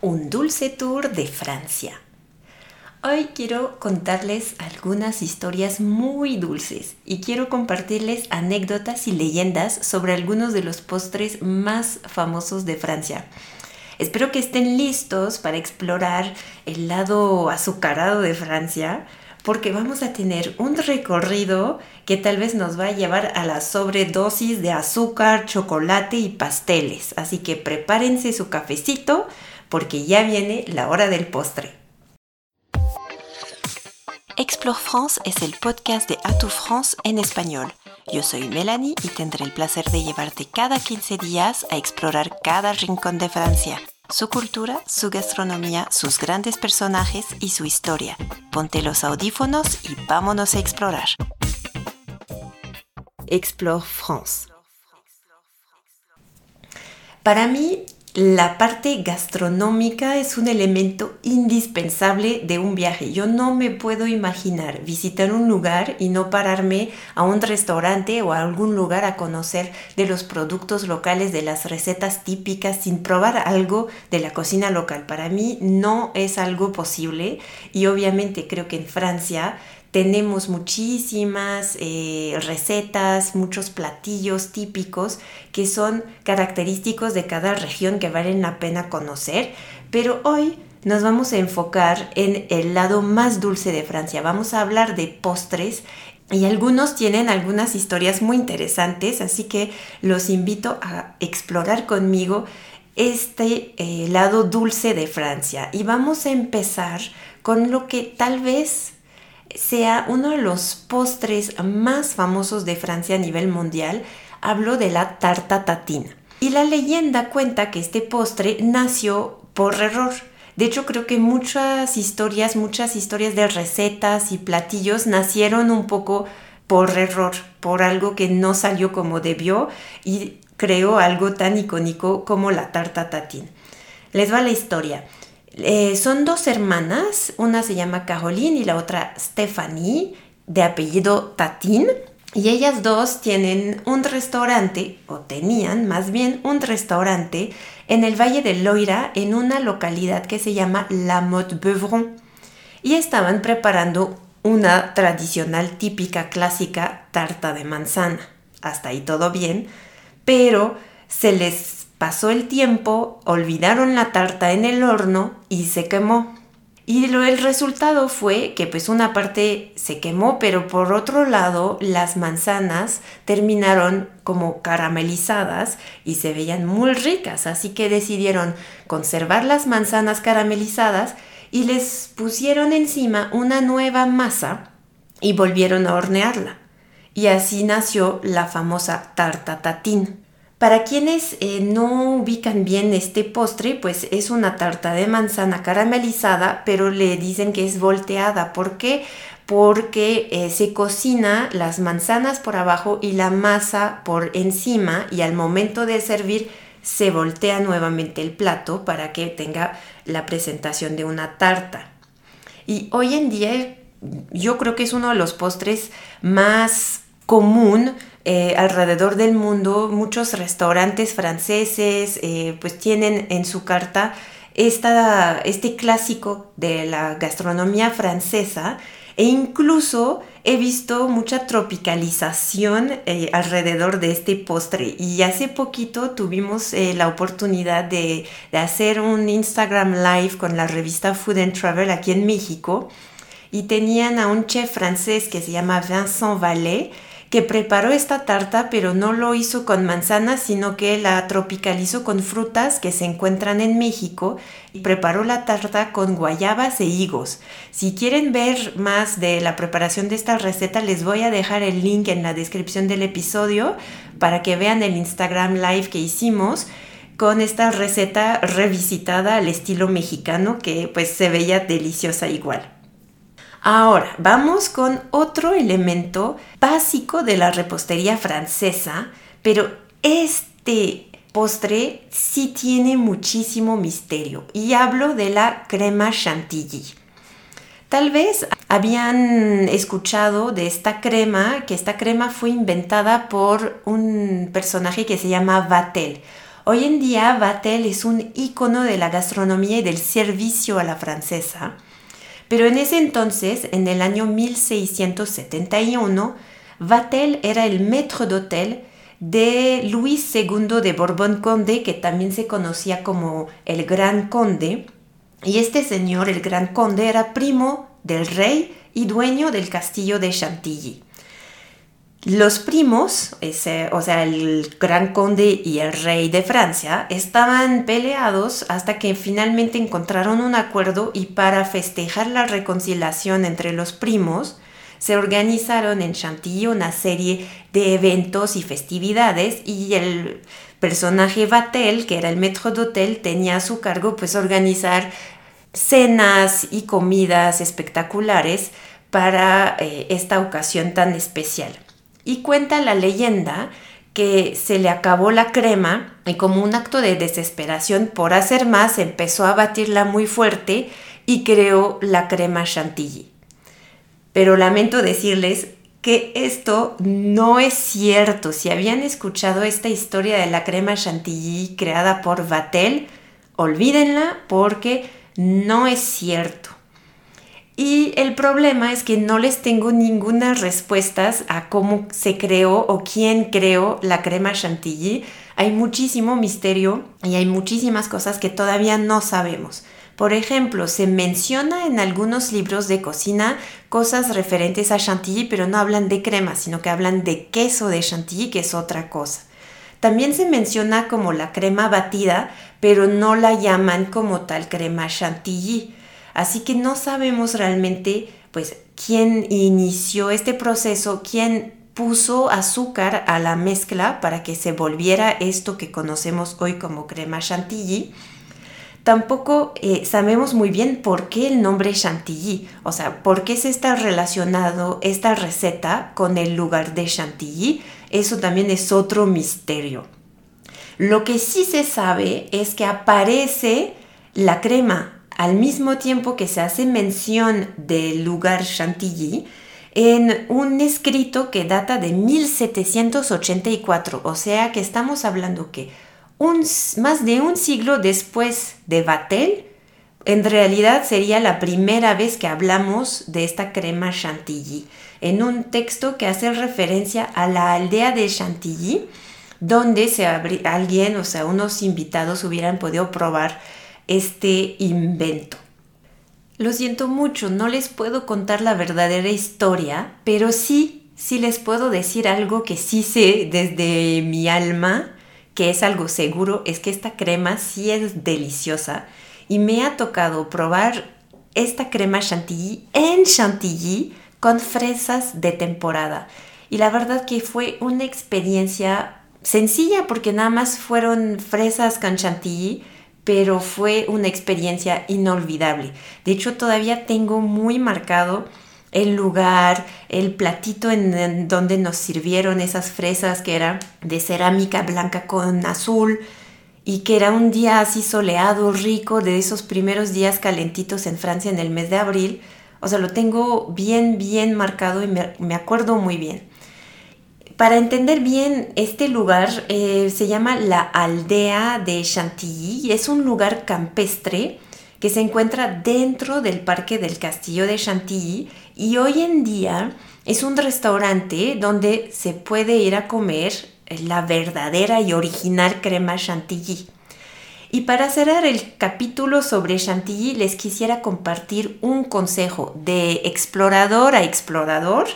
un dulce tour de Francia. Hoy quiero contarles algunas historias muy dulces y quiero compartirles anécdotas y leyendas sobre algunos de los postres más famosos de Francia. Espero que estén listos para explorar el lado azucarado de Francia porque vamos a tener un recorrido que tal vez nos va a llevar a la sobredosis de azúcar, chocolate y pasteles. Así que prepárense su cafecito porque ya viene la hora del postre. Explore France es el podcast de Atout France en español. Yo soy Melanie y tendré el placer de llevarte cada 15 días a explorar cada rincón de Francia, su cultura, su gastronomía, sus grandes personajes y su historia. Ponte los audífonos y vámonos a explorar. Explore France. Para mí, la parte gastronómica es un elemento indispensable de un viaje. Yo no me puedo imaginar visitar un lugar y no pararme a un restaurante o a algún lugar a conocer de los productos locales, de las recetas típicas, sin probar algo de la cocina local. Para mí no es algo posible y obviamente creo que en Francia tenemos muchísimas eh, recetas, muchos platillos típicos que son característicos de cada región que valen la pena conocer, pero hoy nos vamos a enfocar en el lado más dulce de Francia. Vamos a hablar de postres y algunos tienen algunas historias muy interesantes, así que los invito a explorar conmigo este eh, lado dulce de Francia. Y vamos a empezar con lo que tal vez sea uno de los postres más famosos de Francia a nivel mundial, hablo de la tarta tatina. Y la leyenda cuenta que este postre nació por error. De hecho, creo que muchas historias, muchas historias de recetas y platillos nacieron un poco por error, por algo que no salió como debió y creó algo tan icónico como la tarta tatina. Les va la historia. Eh, son dos hermanas, una se llama Caroline y la otra Stephanie, de apellido Tatin. Y ellas dos tienen un restaurante, o tenían más bien un restaurante, en el Valle de Loira, en una localidad que se llama La Motte-Beuvron. Y estaban preparando una tradicional, típica, clásica tarta de manzana. Hasta ahí todo bien, pero se les Pasó el tiempo, olvidaron la tarta en el horno y se quemó. Y el resultado fue que pues una parte se quemó, pero por otro lado las manzanas terminaron como caramelizadas y se veían muy ricas, así que decidieron conservar las manzanas caramelizadas y les pusieron encima una nueva masa y volvieron a hornearla. Y así nació la famosa tarta tatín. Para quienes eh, no ubican bien este postre, pues es una tarta de manzana caramelizada, pero le dicen que es volteada. ¿Por qué? Porque eh, se cocina las manzanas por abajo y la masa por encima y al momento de servir se voltea nuevamente el plato para que tenga la presentación de una tarta. Y hoy en día yo creo que es uno de los postres más común eh, alrededor del mundo. Muchos restaurantes franceses eh, pues tienen en su carta esta, este clásico de la gastronomía francesa e incluso he visto mucha tropicalización eh, alrededor de este postre y hace poquito tuvimos la oportunidad de, hacer un Instagram live con la revista Food and Travel aquí en México y tenían a un chef francés que se llama Vincent Vallée que preparó esta tarta, pero no lo hizo con manzanas, sino que la tropicalizó con frutas que se encuentran en México y preparó la tarta con guayabas e higos. Si quieren ver más de la preparación de esta receta, les voy a dejar el link en la descripción del episodio para que vean el Instagram live que hicimos con esta receta revisitada al estilo mexicano que pues se veía deliciosa igual. Ahora, vamos con otro elemento básico de la repostería francesa, pero este postre sí tiene muchísimo misterio y hablo de la crema chantilly. Tal vez habían escuchado de esta crema, que esta crema fue inventada por un personaje que se llama Vatel. Hoy en día Vatel es un icono de la gastronomía y del servicio a la francesa, pero en ese entonces, en el año 1671, Vatel era el maître d'hôtel de Luis II de Borbón-Conde, que también se conocía como el Gran Conde. Y este señor, el Gran Conde, era primo del rey y dueño del castillo de Chantilly. Los primos, o sea, el gran conde y el rey de Francia, estaban peleados hasta que finalmente encontraron un acuerdo y para festejar la reconciliación entre los primos, se organizaron en Chantilly una serie de eventos y festividades y el personaje Vatel, que era el maître d'hôtel, tenía a su cargo pues organizar cenas y comidas espectaculares para eh, esta ocasión tan especial. Y cuenta la leyenda que se le acabó la crema y como un acto de desesperación por hacer más empezó a batirla muy fuerte y creó la crema chantilly pero lamento decirles que esto no es cierto. Si habían escuchado esta historia de la crema chantilly creada por Vatel, olvídenla porque no es cierto. Y el problema es que no les tengo ninguna respuestas a cómo se creó o quién creó la crema chantilly. Hay muchísimo misterio y hay muchísimas cosas que todavía no sabemos. Por ejemplo, se menciona en algunos libros de cocina cosas referentes a chantilly, pero no hablan de crema, sino que hablan de queso de chantilly, que es otra cosa. También se menciona como la crema batida, pero no la llaman como tal crema chantilly. Así que no sabemos realmente pues quién inició este proceso, quién puso azúcar a la mezcla para que se volviera esto que conocemos hoy como crema chantilly tampoco eh, sabemos muy bien por qué el nombre Chantilly, o sea, por qué se está relacionado esta receta con el lugar de Chantilly. Eso también es otro misterio. Lo que sí se sabe es que aparece la crema al mismo tiempo que se hace mención del lugar Chantilly en un escrito que data de 1784, o sea que estamos hablando que más de un siglo después de Vatel, en realidad sería la primera vez que hablamos de esta crema chantilly, en un texto que hace referencia a la aldea de Chantilly, donde se alguien, o sea, unos invitados hubieran podido probar este invento. Lo siento mucho, no les puedo contar la verdadera historia, pero sí, sí les puedo decir algo que sí sé desde mi alma que es algo seguro, es que esta crema sí es deliciosa y me ha tocado probar esta crema chantilly en chantilly con fresas de temporada. Y la verdad que fue una experiencia sencilla porque nada más fueron fresas con chantilly, pero fue una experiencia inolvidable. De hecho, todavía tengo muy marcado el lugar, el platito en, donde nos sirvieron esas fresas que era de cerámica blanca con azul y que era un día así soleado, rico, de esos primeros días calentitos en Francia en el mes de abril. O sea, lo tengo bien, bien marcado y me, acuerdo muy bien. Para entender bien este lugar, eh, se llama la aldea de Chantilly es un lugar campestre que se encuentra dentro del Parque del Castillo de Chantilly y hoy en día es un restaurante donde se puede ir a comer la verdadera y original crema chantilly. Y para cerrar el capítulo sobre Chantilly les quisiera compartir un consejo de explorador a explorador.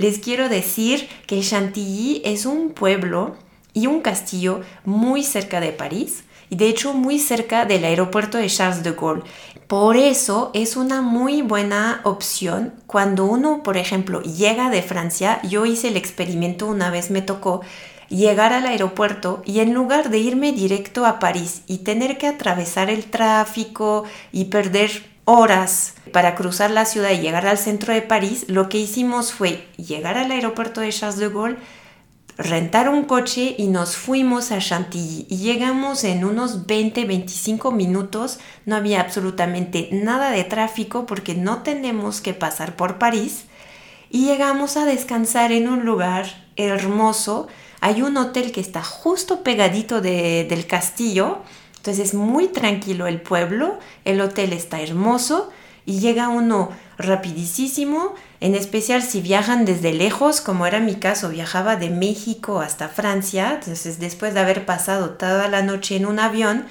Les quiero decir que Chantilly es un pueblo y un castillo muy cerca de París y de hecho muy cerca del aeropuerto de Charles de Gaulle. Por eso es una muy buena opción cuando uno, por ejemplo, llega de Francia. Yo hice el experimento una vez, me tocó llegar al aeropuerto y en lugar de irme directo a París y tener que atravesar el tráfico y perder horas para cruzar la ciudad y llegar al centro de París, lo que hicimos fue llegar al aeropuerto de Charles de Gaulle, rentar un coche y nos fuimos a Chantilly. Y llegamos en unos 20-25 minutos. No había absolutamente nada de tráfico porque no tenemos que pasar por París. Y llegamos a descansar en un lugar hermoso. Hay un hotel que está justo pegadito del castillo, entonces es muy tranquilo el pueblo, el hotel está hermoso y llega uno rapidísimo, en especial si viajan desde lejos, como era mi caso, viajaba de México hasta Francia, entonces después de haber pasado toda la noche en un avión,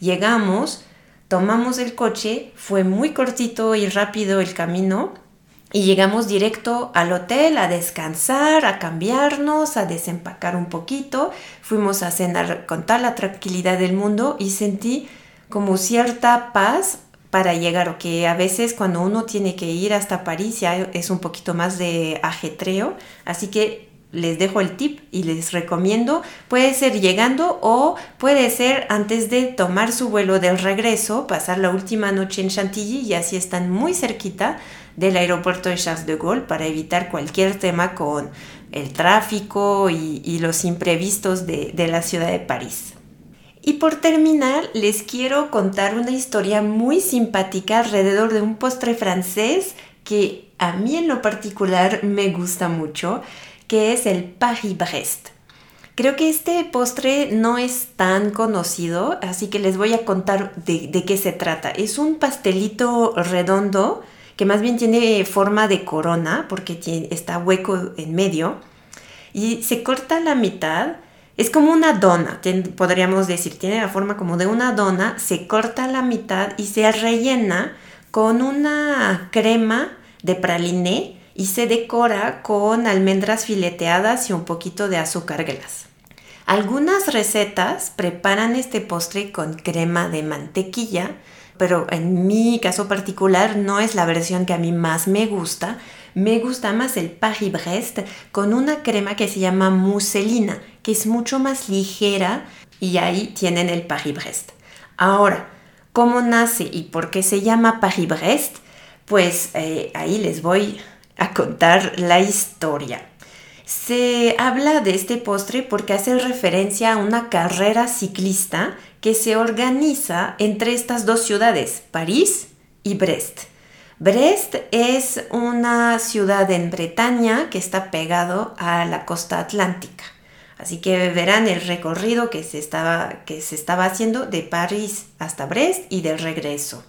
llegamos, tomamos el coche, fue muy cortito y rápido el camino, y llegamos directo al hotel a descansar, a cambiarnos, a desempacar un poquito. Fuimos a cenar con toda la tranquilidad del mundo y sentí como cierta paz para llegar, o que a veces cuando uno tiene que ir hasta París ya es un poquito más de ajetreo, así que les dejo el tip y les recomiendo, puede ser llegando o puede ser antes de tomar su vuelo del regreso, pasar la última noche en Chantilly y así están muy cerquita del aeropuerto de Charles de Gaulle para evitar cualquier tema con el tráfico y, los imprevistos de, de la ciudad de París. Y por terminar, les quiero contar una historia muy simpática alrededor de un postre francés que a mí en lo particular me gusta mucho, que es el Paris-Brest. Creo que este postre no es tan conocido, así que les voy a contar de, qué se trata. Es un pastelito redondo que más bien tiene forma de corona porque está hueco en medio y se corta la mitad. Es como una dona, podríamos decir, tiene la forma como de una dona, se corta la mitad y se rellena con una crema de praliné y se decora con almendras fileteadas y un poquito de azúcar glass. Algunas recetas preparan este postre con crema de mantequilla, pero en mi caso particular no es la versión que a mí más me gusta. Me gusta más el Paris-Brest con una crema que se llama muselina, que es mucho más ligera y ahí tienen el Paris-Brest. Ahora, ¿cómo nace y por qué se llama Paris-Brest? Pues eh, ahí les voy a contar la historia. Se habla de este postre porque hace referencia a una carrera ciclista que se organiza entre estas dos ciudades, París y Brest. Brest es una ciudad en Bretaña que está pegado a la costa atlántica. Así que verán el recorrido que se estaba, que se estaba haciendo de París hasta Brest y de regreso.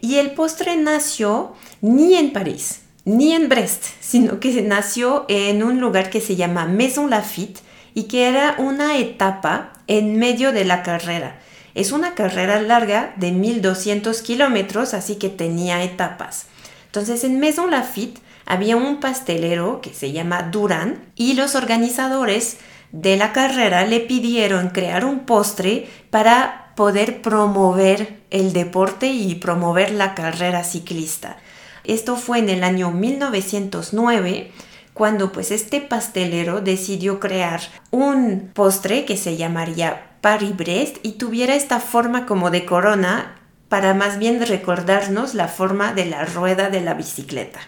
Y el postre nació ni en París ni en Brest, sino que nació en un lugar que se llama Maison Lafitte y que era una etapa en medio de la carrera. Es una carrera larga de 1200 kilómetros, así que tenía etapas. Entonces en Maison Lafitte había un pastelero que se llama Duran y los organizadores de la carrera le pidieron crear un postre para poder promover el deporte y promover la carrera ciclista. Esto fue en el año 1909 cuando pues este pastelero decidió crear un postre que se llamaría Paris-Brest y tuviera esta forma como de corona para más bien recordarnos la forma de la rueda de la bicicleta.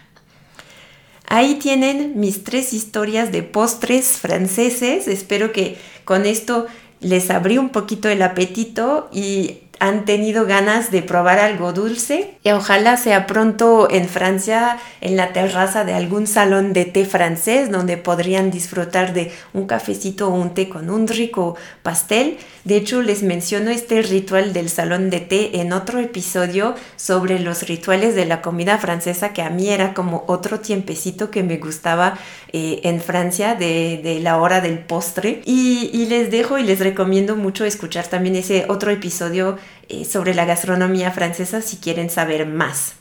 Ahí tienen mis tres historias de postres franceses. Espero que con esto les abrí un poquito el apetito y han tenido ganas de probar algo dulce y ojalá sea pronto en Francia en la terraza de algún salón de té francés donde podrían disfrutar de un cafecito o un té con un rico pastel. De hecho, les menciono este ritual del salón de té en otro episodio sobre los rituales de la comida francesa que a mí era como otro tiempecito que me gustaba eh, en Francia de, la hora del postre. Y, y les dejo y les recomiendo mucho escuchar también ese otro episodio eh, sobre la gastronomía francesa si quieren saber más.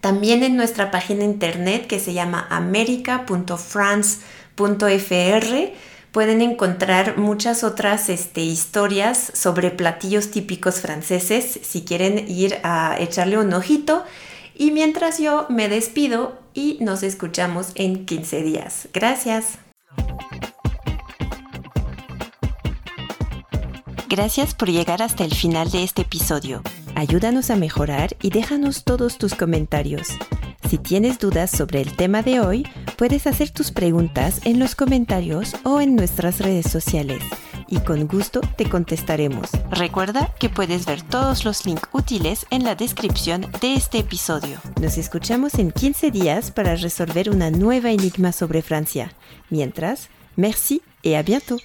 También en nuestra página internet que se llama america.france.fr pueden encontrar muchas otras este, historias sobre platillos típicos franceses si quieren ir a echarle un ojito. Y mientras yo me despido y nos escuchamos en 15 días. Gracias. Gracias por llegar hasta el final de este episodio. Ayúdanos a mejorar y déjanos todos tus comentarios. Si tienes dudas sobre el tema de hoy, puedes hacer tus preguntas en los comentarios o en nuestras redes sociales y con gusto te contestaremos. Recuerda que puedes ver todos los links útiles en la descripción de este episodio. Nos escuchamos en 15 días para resolver una nueva enigma sobre Francia. Mientras, merci et à bientôt